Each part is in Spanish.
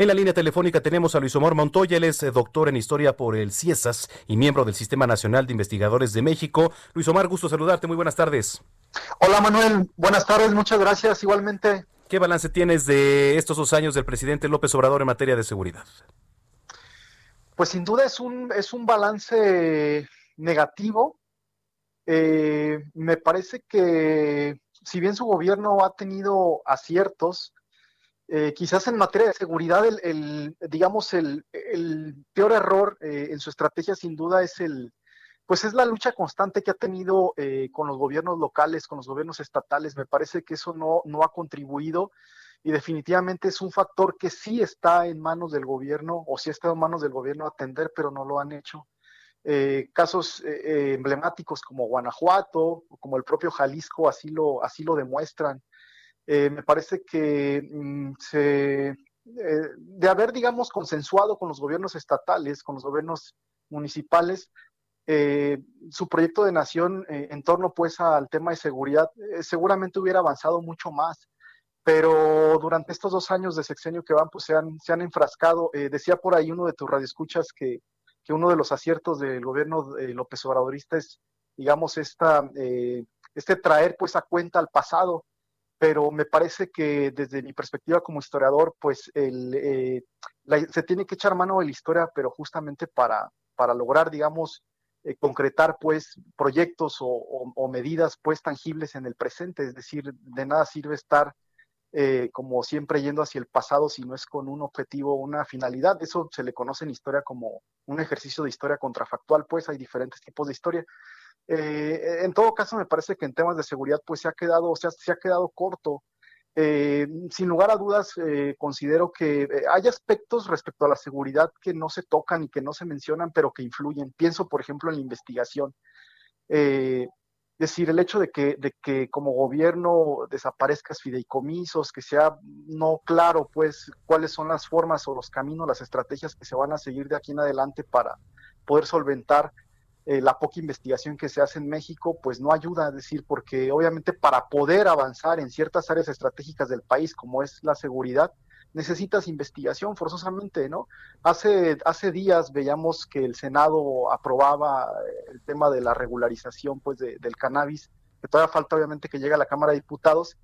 En la línea telefónica tenemos a Luis Omar Montoya, él es eh, doctor en historia por el CIESAS y miembro del Sistema Nacional de Investigadores de México. Luis Omar, gusto saludarte, muy buenas tardes. Hola Manuel, buenas tardes, muchas gracias igualmente. ¿Qué balance tienes de estos dos años del presidente López Obrador en materia de seguridad? Pues sin duda es un, es un balance negativo. Eh, me parece que si bien su gobierno ha tenido aciertos, eh, quizás en materia de seguridad, el, el digamos, el, peor error eh, en su estrategia sin duda es el, pues es la lucha constante que ha tenido eh, con los gobiernos locales, con los gobiernos estatales. Me parece que eso no, no ha contribuido y definitivamente es un factor que sí está en manos del gobierno o sí está en manos del gobierno atender, pero no lo han hecho. Eh, casos eh, emblemáticos como Guanajuato, como el propio Jalisco, así lo, así lo demuestran. Eh, me parece que mm, se, de haber, digamos, consensuado con los gobiernos estatales, con los gobiernos municipales, su proyecto de nación en torno pues al tema de seguridad seguramente hubiera avanzado mucho más pero durante estos dos años de sexenio que van, pues se han, se han enfrascado. Eh, decía por ahí uno de tus radioescuchas que, que uno de los aciertos del gobierno López Obradorista es, digamos, esta, eh, este traer pues a cuenta al pasado, pero me parece que desde mi perspectiva como historiador, pues el, eh, la, se tiene que echar mano de la historia, pero justamente para, para lograr, digamos, eh, concretar pues proyectos o, o, o medidas pues tangibles en el presente, es decir, de nada sirve estar eh, como siempre yendo hacia el pasado si no es con un objetivo, una finalidad. Eso se le conoce en historia como un ejercicio de historia contrafactual, pues hay diferentes tipos de historia. Eh, en todo caso, me parece que en temas de seguridad, pues se ha quedado, se ha quedado corto. Eh, sin lugar a dudas, eh, considero que hay aspectos respecto a la seguridad que no se tocan y que no se mencionan, pero que influyen. Pienso, por ejemplo, en la investigación. Eh, decir, el hecho de que, de que como gobierno desaparezcas fideicomisos, que sea no claro, pues, cuáles son las formas o los caminos, las estrategias que se van a seguir de aquí en adelante para poder solventar eh, la poca investigación que se hace en México, pues no ayuda, a decir, porque obviamente para poder avanzar en ciertas áreas estratégicas del país, como es la seguridad, necesitas investigación forzosamente, ¿no? Hace, hace días veíamos que el Senado aprobaba el tema de la regularización pues de, del cannabis, que todavía falta obviamente que llegue a la Cámara de Diputados,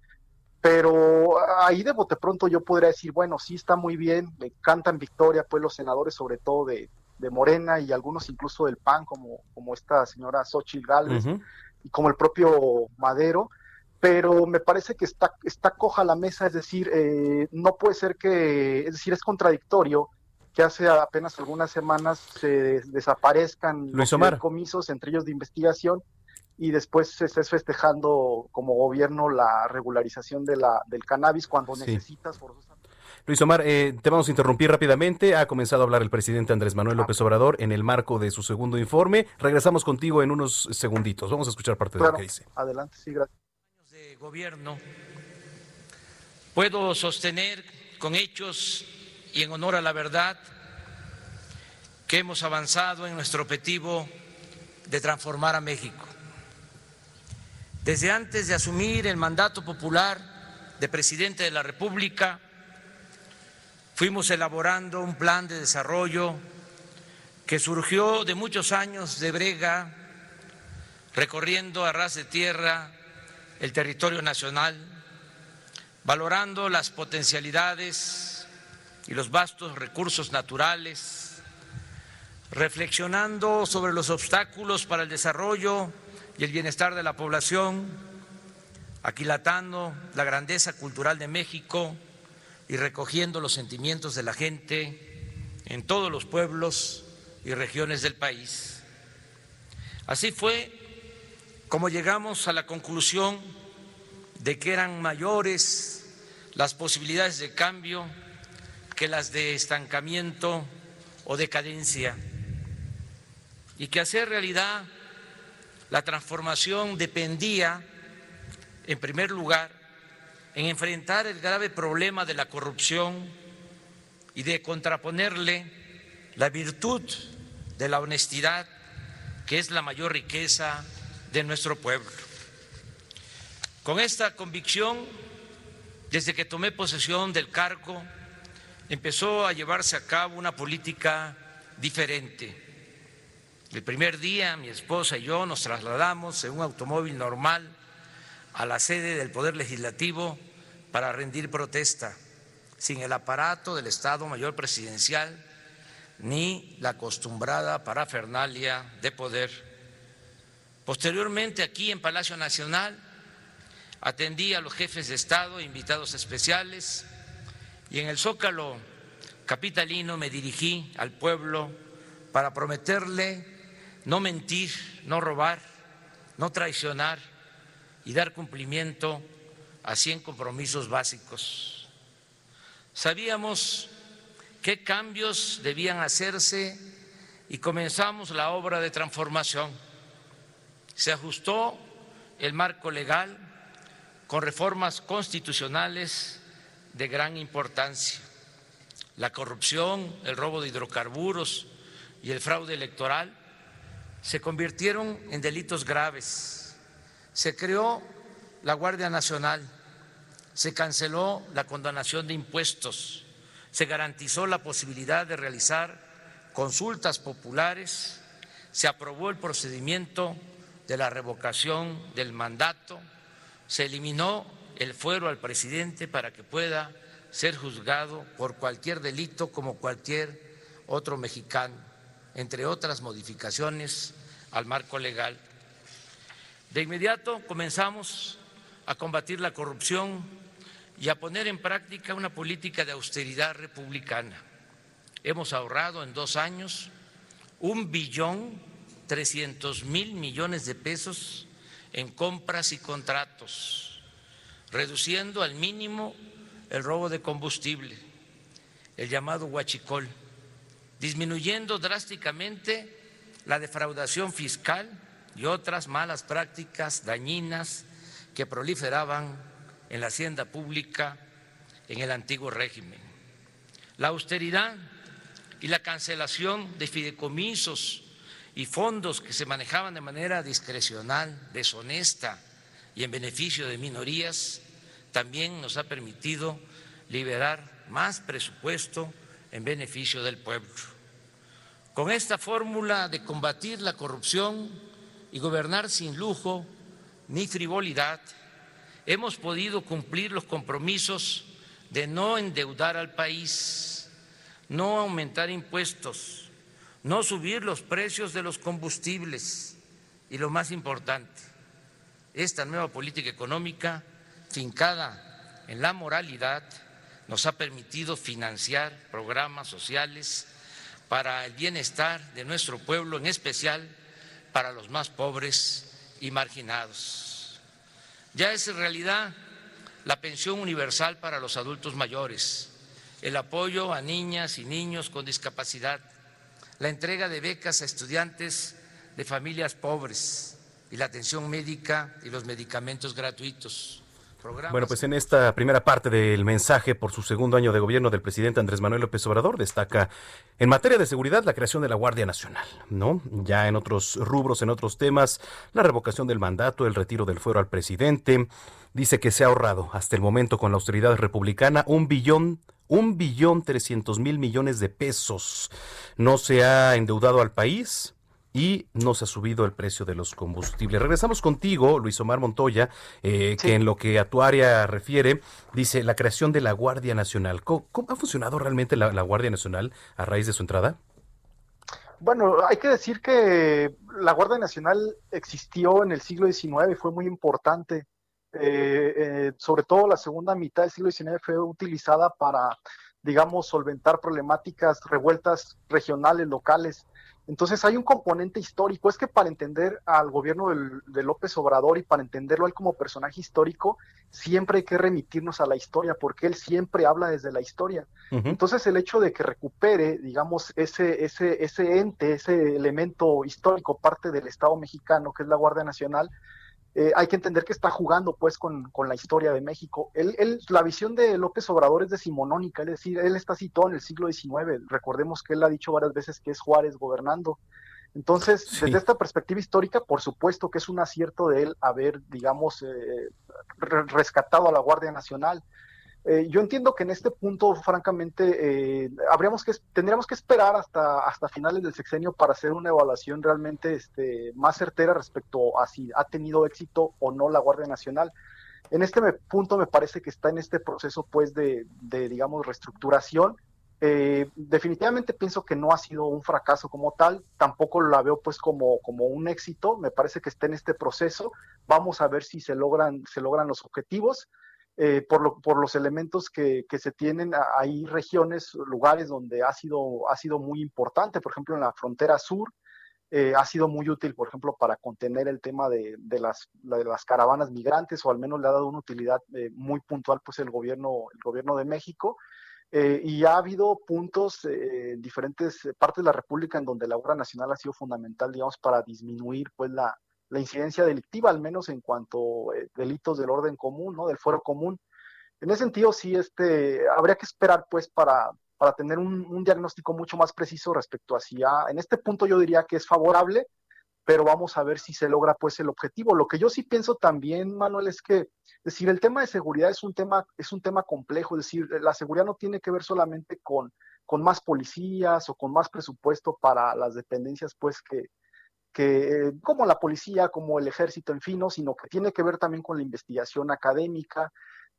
pero ahí de bote pronto yo podría decir, bueno, sí está muy bien, me cantan victoria pues los senadores sobre todo de, de Morena y algunos incluso del PAN, como, como esta señora Xochitl Gálvez, uh -huh. y como el propio Madero, pero me parece que está, está coja la mesa, es decir, eh, no puede ser que, es decir, es contradictorio que hace apenas algunas semanas se desaparezcan Luis los comisos, entre ellos de investigación, y después se estés festejando como gobierno la regularización de la, del cannabis cuando sí. necesitas forzosamente. Luis Omar, eh, te vamos a interrumpir rápidamente. Ha comenzado a hablar el presidente Andrés Manuel López Obrador en el marco de su segundo informe. Regresamos contigo en unos segunditos. Vamos a escuchar parte claro, de lo que dice. Adelante, sí, gracias de gobierno, puedo sostener con hechos y en honor a la verdad que hemos avanzado en nuestro objetivo de transformar a México. Desde antes de asumir el mandato popular de presidente de la República, fuimos elaborando un plan de desarrollo que surgió de muchos años de brega, recorriendo a ras de tierra el territorio nacional, valorando las potencialidades y los vastos recursos naturales, reflexionando sobre los obstáculos para el desarrollo y el bienestar de la población, aquilatando la grandeza cultural de México y recogiendo los sentimientos de la gente en todos los pueblos y regiones del país. Así fue como llegamos a la conclusión de que eran mayores las posibilidades de cambio que las de estancamiento o decadencia y que hacer realidad la transformación dependía, en primer lugar, en enfrentar el grave problema de la corrupción y de contraponerle la virtud de la honestidad, que es la mayor riqueza de nuestro pueblo. Con esta convicción, desde que tomé posesión del cargo, empezó a llevarse a cabo una política diferente. El primer día mi esposa y yo nos trasladamos en un automóvil normal a la sede del Poder Legislativo para rendir protesta, sin el aparato del Estado Mayor Presidencial ni la acostumbrada parafernalia de poder. Posteriormente, aquí en Palacio Nacional, atendí a los jefes de Estado, invitados especiales, y en el Zócalo capitalino me dirigí al pueblo para prometerle no mentir, no robar, no traicionar y dar cumplimiento a 100 compromisos básicos. Sabíamos qué cambios debían hacerse y comenzamos la obra de transformación. Se ajustó el marco legal con reformas constitucionales de gran importancia. La corrupción, el robo de hidrocarburos y el fraude electoral se convirtieron en delitos graves. Se creó la Guardia Nacional, se canceló la condonación de impuestos, se garantizó la posibilidad de realizar consultas populares, se aprobó el procedimiento de la revocación del mandato, se eliminó el fuero al presidente para que pueda ser juzgado por cualquier delito como cualquier otro mexicano, entre otras modificaciones al marco legal. De inmediato comenzamos a combatir la corrupción y a poner en práctica una política de austeridad republicana. Hemos ahorrado en dos años un billón trescientos mil millones de pesos en compras y contratos reduciendo al mínimo el robo de combustible, el llamado huachicol, disminuyendo drásticamente la defraudación fiscal y otras malas prácticas dañinas que proliferaban en la hacienda pública en el antiguo régimen. La austeridad y la cancelación de fideicomisos y fondos que se manejaban de manera discrecional, deshonesta, y en beneficio de minorías, también nos ha permitido liberar más presupuesto en beneficio del pueblo. Con esta fórmula de combatir la corrupción y gobernar sin lujo ni frivolidad, hemos podido cumplir los compromisos de no endeudar al país, no aumentar impuestos, no subir los precios de los combustibles y lo más importante, esta nueva política económica fincada en la moralidad nos ha permitido financiar programas sociales para el bienestar de nuestro pueblo, en especial para los más pobres y marginados. Ya es realidad la pensión universal para los adultos mayores, el apoyo a niñas y niños con discapacidad, la entrega de becas a estudiantes de familias pobres, y la atención médica y los medicamentos gratuitos. Bueno, pues en esta primera parte del mensaje por su segundo año de gobierno del presidente Andrés Manuel López Obrador destaca en materia de seguridad la creación de la Guardia Nacional, ¿no? Ya en otros rubros, en otros temas, la revocación del mandato, el retiro del fuero al presidente, dice que se ha ahorrado hasta el momento con la austeridad republicana un billón un billón trescientos mil millones de pesos. No se ha endeudado al país, y no se ha subido el precio de los combustibles. Regresamos contigo, Luis Omar Montoya, eh, que en lo que a tu área refiere, dice la creación de la Guardia Nacional. ¿Cómo, ha funcionado realmente la, Guardia Nacional a raíz de su entrada? Bueno, hay que decir que la Guardia Nacional existió en el siglo XIX y fue muy importante. Eh, eh, sobre todo la segunda mitad del siglo XIX fue utilizada para, digamos, solventar problemáticas, revueltas regionales, locales Entonces hay un componente histórico. Es que para entender al gobierno de López Obrador y para entenderlo a él como personaje histórico, siempre hay que remitirnos a la historia, porque él siempre habla desde la historia. Entonces el hecho de que recupere, digamos, ese, ese, ese ente, ese elemento histórico, parte del Estado mexicano, que es la Guardia Nacional, eh, hay que entender que está jugando pues con, la historia de México. Él, la visión de López Obrador es decimonónica, es decir, él está situado en el siglo XIX. Recordemos que él ha dicho varias veces que es Juárez gobernando. Entonces, desde esta perspectiva histórica, por supuesto que es un acierto de él haber, digamos, eh, rescatado a la Guardia Nacional. Eh, yo entiendo que en este punto, francamente, eh, habríamos que, tendríamos que esperar hasta, hasta finales del sexenio para hacer una evaluación realmente este, más certera respecto a si ha tenido éxito o no la Guardia Nacional. En este punto me parece que está en este proceso pues de, digamos, reestructuración. Eh, definitivamente pienso que no ha sido un fracaso como tal, tampoco la veo pues como, como un éxito, me parece que está en este proceso, vamos a ver si se logran, se logran los objetivos. Eh, por, lo, por, los elementos que, que, se tienen. Hay regiones, lugares donde ha sido, ha sido muy importante, por ejemplo, en la frontera sur. Eh, ha sido muy útil, por ejemplo, para contener el tema de, de, las, de las caravanas migrantes, o al menos le ha dado una utilidad eh, muy puntual pues, el, gobierno, el gobierno de México. y ha habido puntos en diferentes partes de la República en donde la obra nacional ha sido fundamental, digamos, para disminuir pues, la, la incidencia delictiva, al menos en cuanto a eh, delitos del orden común, ¿no? Del fuero común. En ese sentido, sí, este, habría que esperar, pues, para, para tener un, diagnóstico mucho más preciso respecto a si en este punto yo diría que es favorable, pero vamos a ver si se logra, pues, el objetivo. Lo que yo sí pienso también, Manuel, es que, decir, el tema de seguridad es un tema, es un tema complejo, decir, la seguridad no tiene que ver solamente con, con más policías o con más presupuesto para las dependencias, pues, que, que como la policía, como el ejército, en fin, sino que tiene que ver también con la investigación académica,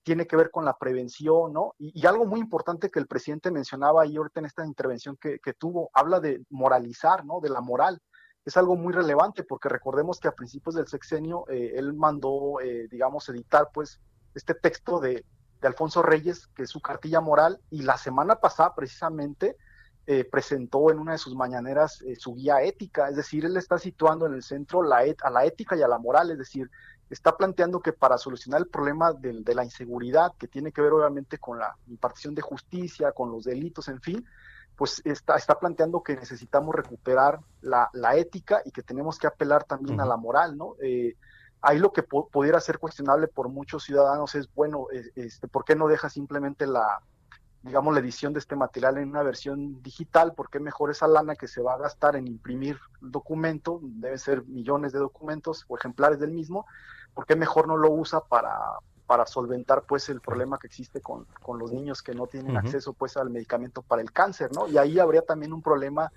tiene que ver con la prevención, ¿no? Y, algo muy importante que el presidente mencionaba ahí ahorita en esta intervención que, tuvo, habla de moralizar, ¿no? De la moral. Es algo muy relevante porque recordemos que a principios del sexenio eh, él mandó, eh, digamos, editar pues este texto de Alfonso Reyes, que es su cartilla moral, y la semana pasada precisamente eh, presentó en una de sus mañaneras eh, su guía ética, es decir, él está situando en el centro la a la ética y a la moral, es decir, está planteando que para solucionar el problema de, la inseguridad, que tiene que ver obviamente con la impartición de justicia, con los delitos, en fin, pues está, está planteando que necesitamos recuperar la, ética y que tenemos que apelar también a la moral, ¿no? Eh, ahí lo que pudiera ser cuestionable por muchos ciudadanos es, bueno, este, ¿por qué no deja simplemente la, digamos, la edición de este material en una versión digital, porque mejor esa lana que se va a gastar en imprimir el documento, deben ser millones de documentos o ejemplares del mismo, porque mejor no lo usa para, para solventar pues el problema que existe con, con los niños que no tienen acceso pues al medicamento para el cáncer, ¿no? Y ahí habría también un problema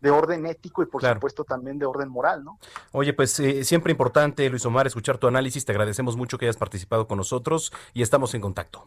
de orden ético y por supuesto también de orden moral, ¿no? Oye, pues eh, siempre importante, Luis Omar, escuchar tu análisis. Te agradecemos mucho que hayas participado con nosotros y estamos en contacto.